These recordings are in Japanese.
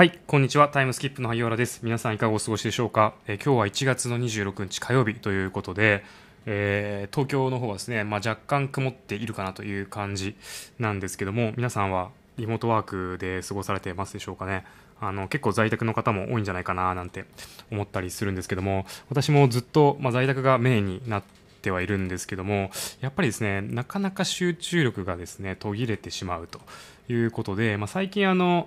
はい、こんにちは。タイムスキップの萩原です。皆さんいかがお過ごしでしょうか、えー今日は1月の26日火曜日ということで、えー東京の方はですね、まあ、若干曇っているかなという感じなんですけども、皆さんはリモートワークで過ごされてますでしょうかね？あの結構在宅の方も多いんじゃないかななんて思ったりするんですけども、私もずっと、まあ、在宅がメインになってはいるんですけども、やっぱりですね、なかなか集中力がですね、途切れてしまうということで、まあ、最近あの、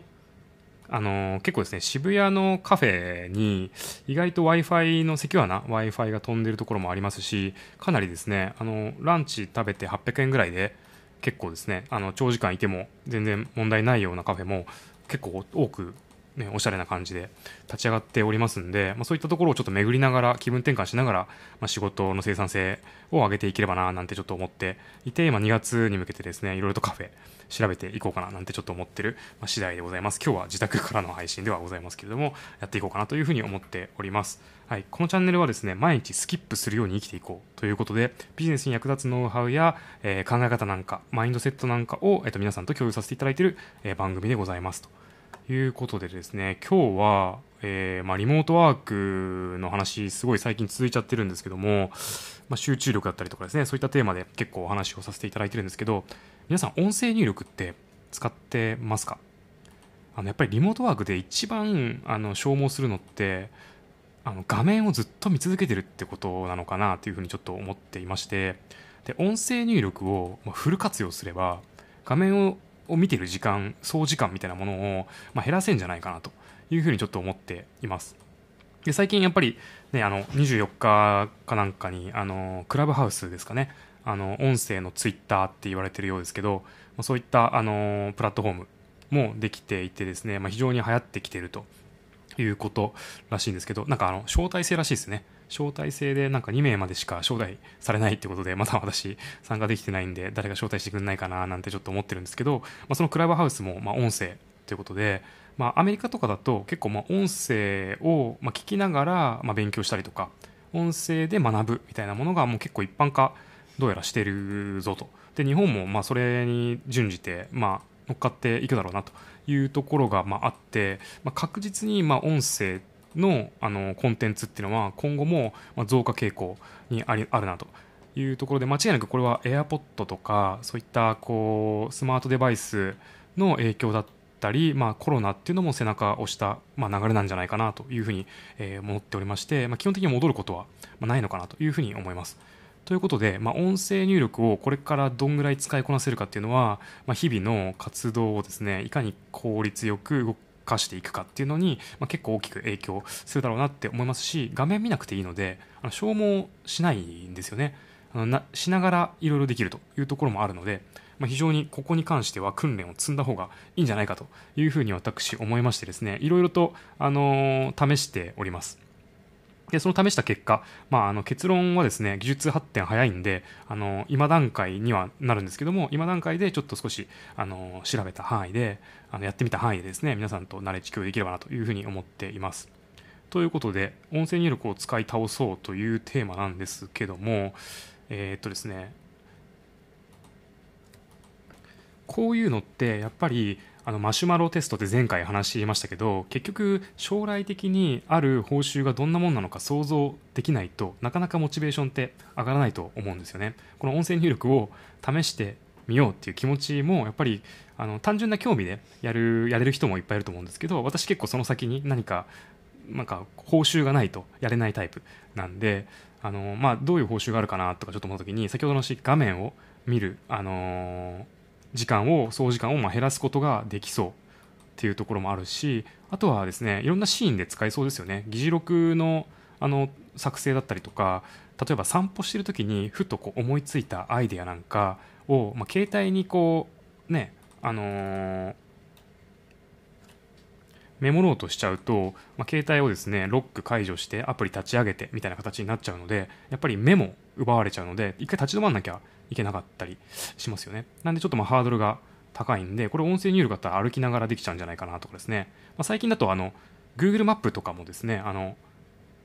あの結構ですね渋谷のカフェに意外と w i f i のセキュアな w i f i が飛んでるところもありますしかなりですねあのランチ食べて800円ぐらいで結構ですねあの長時間いても全然問題ないようなカフェも結構多く、ね、おしゃれな感じで立ち上がっておりますんで、まあ、そういったところをちょっと巡りながら気分転換しながら、まあ、仕事の生産性を上げていければななんてちょっと思っていて、まあ、2月に向けてですねいろいろとカフェ調べていこうかななんてちょっと思ってる、ま、次第でございます。今日は自宅からの配信ではございますけれどもやっていこうかなというふうに思っております。はい、このチャンネルはですね毎日スキップするように生きていこうということでビジネスに役立つノウハウや、えー考え方なんかマインドセットなんかを、えー、と皆さんと共有させていただいている、えー番組でございますと。いうことでですね今日は、えーまあ、リモートワークの話すごい最近続いちゃってるんですけども、まあ、集中力だったりとかですねそういったテーマで結構お話をさせていただいてるんですけど皆さん音声入力って使ってますか？あのやっぱりリモートワークで一番あの消耗するのってあの画面をずっと見続けてるってことなのかなというふうにちょっと思っていましてで音声入力をフル活用すれば画面をを見てる時間総時間みたいなものを、まあ、減らせんじゃないかなというふうにちょっと思っています。で最近やっぱり、ね、あの24日かなんかにあのクラブハウスですかね。あの音声のツイッターって言われてるようですけど、そういったあのプラットフォームもできていてですね、まあ、非常に流行ってきてるということらしいんですけどなんかあの招待制らしいですね。招待制でなんか2名までしか招待されないってことでまだ私参加できてないんで誰が招待してくれないかななんてちょっと思ってるんですけど、まあ、そのクラブハウスもま音声ということで、まあ、アメリカとかだと結構ま音声をまあ聞きながらま勉強したりとか音声で学ぶみたいなものがもう結構一般化どうやらしてるぞと。で日本もまあそれに準じてま乗っかっていくだろうなというところがまあって、まあ、確実にまあ音声のあのコンテンツっていうのは今後も増加傾向にありあるなというところで間違いなくこれは AirPod とかそういったこうスマートデバイスの影響だったり、まあ、コロナっていうのも背中を押した、まあ、流れなんじゃないかなというふうに、え思っておりまして、まあ、基本的に戻ることはないのかなというふうに思います。ということで、まあ、音声入力をこれからどんぐらい使いこなせるかっていうのは、まあ、日々の活動をですねいかに効率よく動化していくかっていうのに、まあ、結構大きく影響するだろうなって思いますし画面見なくていいのであの消耗しないんですよね。あのなしながらいろいろできるというところもあるので、まあ、非常にここに関しては訓練を積んだ方がいいんじゃないかというふうに私思いましてですねいろいろと、あのー試しております。でその試した結果、まあ、あの結論はですね技術発展早いんであの今段階にはなるんですけども今段階でちょっと少しあの調べた範囲であのやってみた範囲でですね皆さんとナレッジ共有できればなというふうに思っています。ということで音声入力を使い倒そうというテーマなんですけどもえーっとですねこういうのってやっぱりあのマシュマロテストって前回話しましたけど結局将来的にある報酬がどんなもんなのか想像できないとなかなかモチベーションって上がらないと思うんですよね。この音声入力を試してみようっていう気持ちもやっぱりあの単純な興味でやるやれる人もいっぱいいると思うんですけど私結構その先に何かなんか報酬がないとやれないタイプなんであの、まあ、どういう報酬があるかなとかちょっと思った時に先ほどの話画面を見る、あの時間を総時間をま減らすことができそうっていうところもあるしあとはですねいろんなシーンで使えそうですよね。議事録のあの作成だったりとか例えば散歩してる時にふとこう思いついたアイデアなんかを、まあ、携帯にこうねあのーメモろうとしちゃうと、まあ、携帯をですねロック解除してアプリ立ち上げてみたいな形になっちゃうのでやっぱりメモ奪われちゃうので一回立ち止まんなきゃいけなかったりしますよね。なんでちょっとまハードルが高いんでこれ音声入力だったら歩きながらできちゃうんじゃないかなとかですね、まあ、最近だとあの Google マップとかもですねあの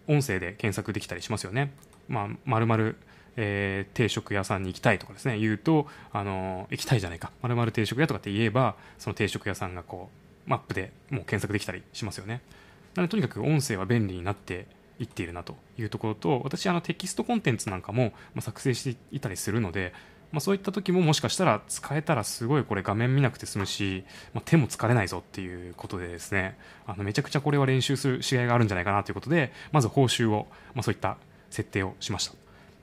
音声で検索できたりしますよね。まあ、まるまるえー定食屋さんに行きたいとかですね言うとあの行きたいじゃないか。まるまる定食屋とかって言えばその定食屋さんがこうマップでもう検索できたりしますよね。なのでとにかく音声は便利になっていっているなというところと。私あのテキストコンテンツなんかも作成していたりするので、まあ、そういった時ももしかしたら使えたらすごいこれ画面見なくて済むし、まあ、手も疲れないぞっていうことでですね。あのめちゃくちゃこれは練習する試合があるんじゃないかなということでまず報酬を、まあ、そういった設定をしました。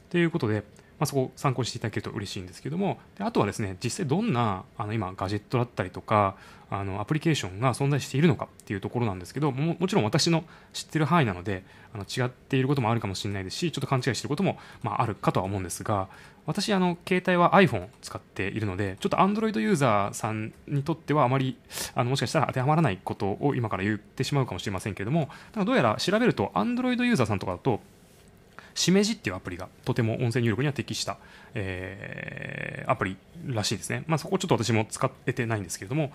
ということでまあ、そこを参考にしていただけると嬉しいんですけども。であとはですね実際どんなあの今ガジェットだったりとかあのアプリケーションが存在しているのかっていうところなんですけどももちろん私の知ってる範囲なのであの違っていることもあるかもしれないですしちょっと勘違いしていることも、まあ、あるかとは思うんですが私あの携帯は iPhone 使っているのでちょっと Android ユーザーさんにとってはあまりあのもしかしたら当てはまらないことを今から言ってしまうかもしれませんけれどもどうやら調べると Android ユーザーさんとかだとしめじっていうアプリがとても音声入力には適した、えー、アプリらしいですね。まあ、そこちょっと私も使えてないんですけれども、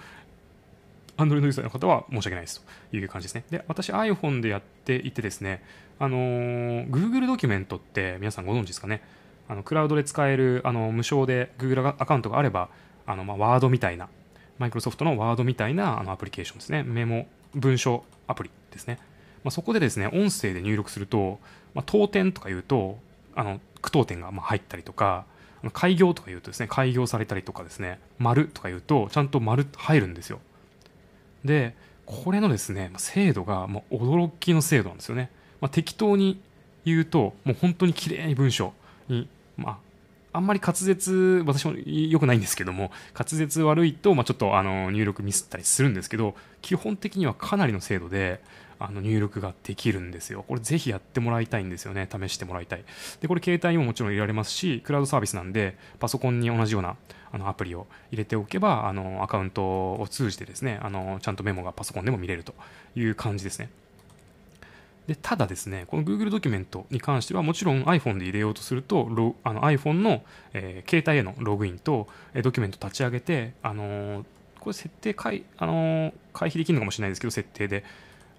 Android ユーザーの方は申し訳ないですという感じですね。で、私 iPhone でやっていてですね、あのー、Google ドキュメントって皆さんご存知ですかね。あのクラウドで使えるあの無償で Google アカウントがあれば、あのまあワードみたいな、マイクロソフトのワードみたいなあのアプリケーションですね。メモ、文章アプリですね。まあ、そこでですね、音声で入力すると、まあ、当点とか言うと、あの、句読点がま入ったりとか、開業とか言うとですね、開業されたりとかですね、丸とか言うと、ちゃんと丸入るんですよ。で、これのですね、精度がもう驚きの精度なんですよね。まあ、適当に言うと、もう本当に綺麗に文章に、まあ、あんまり滑舌、私も良くないんですけども、滑舌悪いと、まあ、ちょっとあの入力ミスったりするんですけど、基本的にはかなりの精度で、あの入力ができるんですよ。これぜひやってもらいたいんですよね。試してもらいたい。で、これ携帯にももちろん入れられますし、クラウドサービスなんで、パソコンに同じようなあのアプリを入れておけば、あのアカウントを通じてですね、あのちゃんとメモがパソコンでも見れるという感じですね。でただですね、この Google ドキュメントに関してはもちろん iPhone で入れようとすると、あの iPhone の、えー、携帯へのログインと、えドキュメント立ち上げて、あのー、これ設定回、あのー、回避できるのかもしれないですけど、設定で。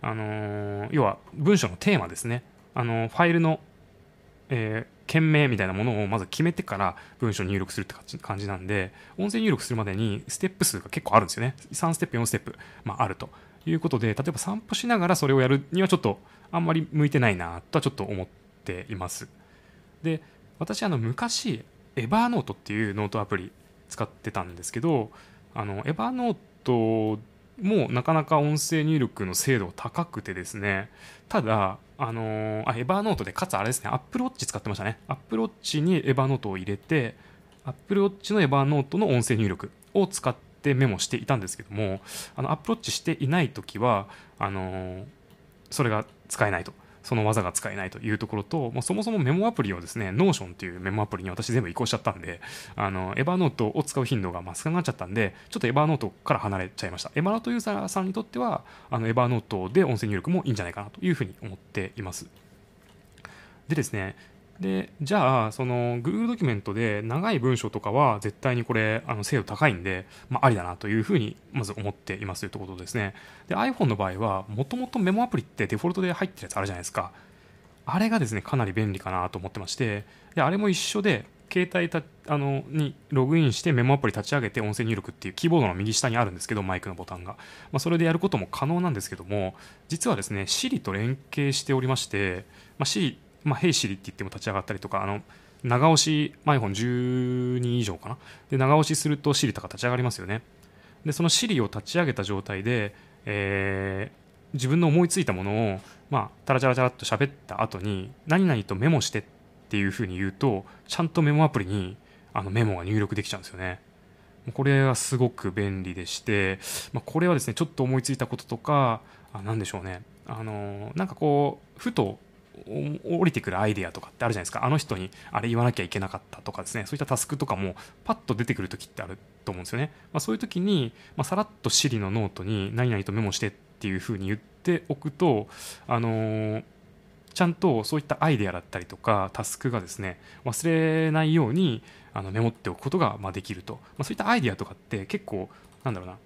あの要は文章のテーマですね。あのファイルの、え件名みたいなものをまず決めてから文章入力するって感じなんで、音声入力するまでにステップ数が結構あるんですよね。3ステップ、4ステップ、まあ、あるということで、例えば散歩しながらそれをやるにはちょっとあんまり向いてないなとはちょっと思っています。で、私あの昔、エバーノートっていうノートアプリ使ってたんですけど、あの、エバーノートもうなかなか音声入力の精度高くてですね、ただ、あのー、あ、エバーノートで、かつあれですね、アップルウォッチ使ってましたね。アップルウォッチにエバーノートを入れて、アップルウォッチのエバーノートの音声入力を使ってメモしていたんですけども、あの、アップルウォッチしていないときは、あのー、それが使えないと。その技が使えないというところと、もうそもそもメモアプリをですね、Notion っていうメモアプリに私全部移行しちゃったんで、あの、エヴァーノートを使う頻度がま少なくなっちゃったんで、ちょっとエヴァーノートから離れちゃいました。エヴァーノートユーザーさんにとっては、あの、エヴァーノートで音声入力もいいんじゃないかなというふうに思っています。でですね、でじゃあその Google ドキュメントで長い文章とかは絶対にこれあの精度高いんで、まあ、ありだなというふうにまず思っていますというとことですね。で iPhone の場合はもともとメモアプリってデフォルトで入ってるやつあるじゃないですか。あれがですねかなり便利かなと思ってましてであれも一緒で携帯たあのにログインしてメモアプリ立ち上げて音声入力っていうキーボードの右下にあるんですけどマイクのボタンが、まあ、それでやることも可能なんですけども実はですね Siri と連携しておりまして、まあ、Siri まあ、ヘイシリって言っても立ち上がったりとか、あの、長押し、iPhone12 以上かな？で、長押しすると Siri とか立ち上がりますよね。で、その Siri を立ち上げた状態で、えー、自分の思いついたものを、まあ、タラチャラチャラっと喋った後に、何々とメモしてっていうふうに言うと、ちゃんとメモアプリにあのメモが入力できちゃうんですよね。これはすごく便利でして、まあ、これはですね、ちょっと思いついたこととか、あなんでしょうね。あの、なんかこう、ふと降りてくるアイデアとかってあるじゃないですか。あの人にあれ言わなきゃいけなかったとかですね。そういったタスクとかもパッと出てくる時ってあると思うんですよね、まあ、そういう時に、まあ、さらっと Siri のノートに何々とメモしてっていうふうに言っておくとあのー、ちゃんとそういったアイデアだったりとかタスクがですね忘れないようにあのメモっておくことがまできると、まあ、そういったアイデアとかって結構なんだろうな。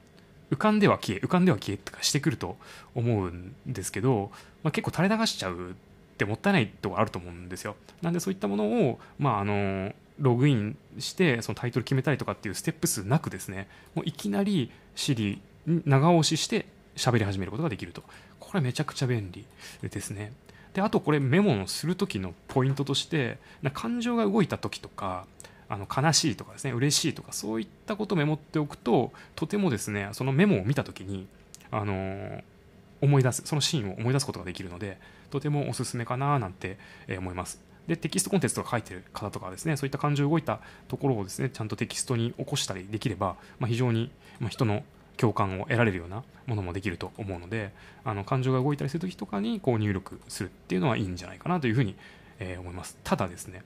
浮かんでは消え浮かんでは消えとかしてくると思うんですけど、まあ、結構垂れ流しちゃうってもったいないとこあると思うんですよ。なんでそういったものを、まあ、あのログインしてそのタイトル決めたりとかっていうステップ数なくですねもういきなり Siri 長押しして喋り始めることができるとこれめちゃくちゃ便利ですねであとこれメモをする時のポイントとして感情が動いた時とかあの悲しいとかですね嬉しいとかそういったことをメモっておくととてもですねそのメモを見た時にあの、思い出すそのシーンを思い出すことができるのでとてもおすすめかななんて思います。でテキストコンテンツとか書いてる方とかですねそういった感情動いたところをですねちゃんとテキストに起こしたりできれば、まあ、非常に、人の共感を得られるようなものもできると思うのであの感情が動いたりする時とかにこう入力するっていうのはいいんじゃないかなというふうに、え、思います。ただですね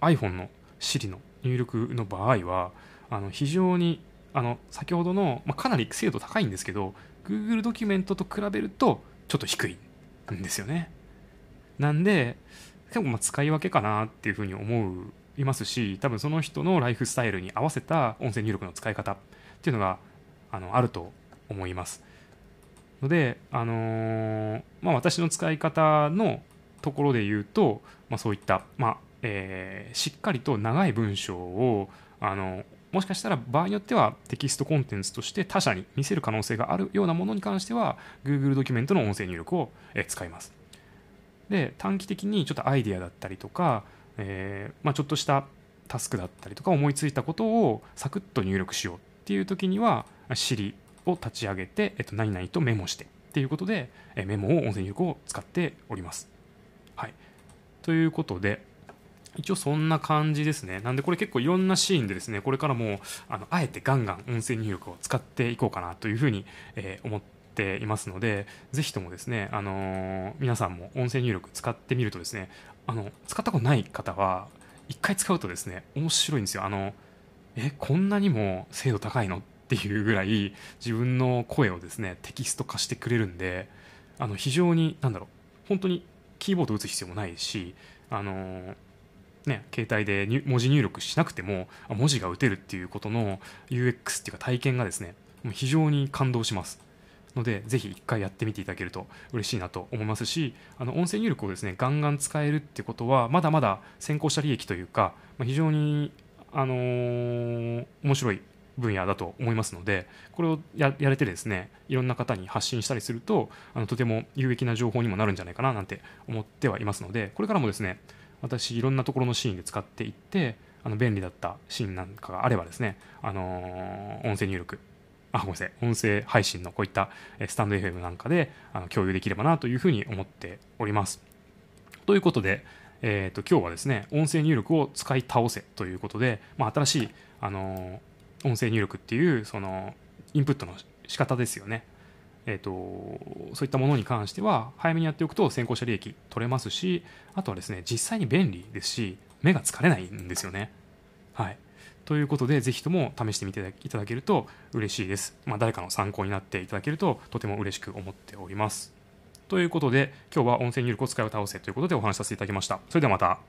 iPhone の Siri の入力の場合はあの非常にあの先ほどの、まあ、かなり精度高いんですけど Google ドキュメントと比べるとちょっと低いんですよね。なんで結構ま使い分けかなっていうふうに思いますし多分その人のライフスタイルに合わせた音声入力の使い方っていうのがあのあると思いますので、あのー、まあ、私の使い方のところで言うと、まあ、そういった、まあえー、しっかりと長い文章をあのもしかしたら場合によってはテキストコンテンツとして他者に見せる可能性があるようなものに関しては Google ドキュメントの音声入力を使います。で短期的にちょっとアイデアだったりとか、えー、まあ、ちょっとしたタスクだったりとか思いついたことをサクッと入力しようっていう時には Siri を立ち上げて、えっと、何々とメモしてっていうことで、えメモを音声入力を使っております。はい。ということで、一応そんな感じですね。なんでこれ結構いろんなシーンでですね、これからもあのあえてガンガン音声入力を使っていこうかなというふうに、えー、思ってていますので、ぜひともですね、あのー、皆さんも音声入力使ってみるとですね、あの、使ったことない方は、一回使うとですね、面白いんですよ。あの、え、こんなにも精度高いのっていうぐらい自分の声をですね、テキスト化してくれるんで、あの、非常に、なんだろう、本当にキーボード打つ必要もないし、あのーね、携帯で文字入力しなくても文字が打てるっていうことの UX っていうか体験がですね非常に感動しますのでぜひ1回やってみていただけると嬉しいなと思いますしあの音声入力をですねガンガン使えるってことはまだまだ先行した利益というか、ま、非常に、あのー、面白い分野だと思いますのでこれをやれてですねいろんな方に発信したりするとあのとても有益な情報にもなるんじゃないかななんて思ってはいますのでこれからもですね私いろんなところのシーンで使っていってあの便利だったシーンなんかがあればですね、あのー、音声入力あごめんなさい。音声配信のこういったスタンド FM なんかであの共有できればなというふうに思っております。ということで、えーと、今日はですね音声入力を使い倒せということで、まあ、新しい、あの、音声入力っていうそのインプットの仕方ですよね。えーと、そういったものに関しては早めにやっておくと先行者利益取れますしあとはですね実際に便利ですし目が疲れないんですよね。はい、ということでぜひとも試してみていただけると嬉しいです。まあ、誰かの参考になっていただけるととても嬉しく思っております。ということで今日は音声入力を使いを倒せということでお話しさせていただきました。それではまた。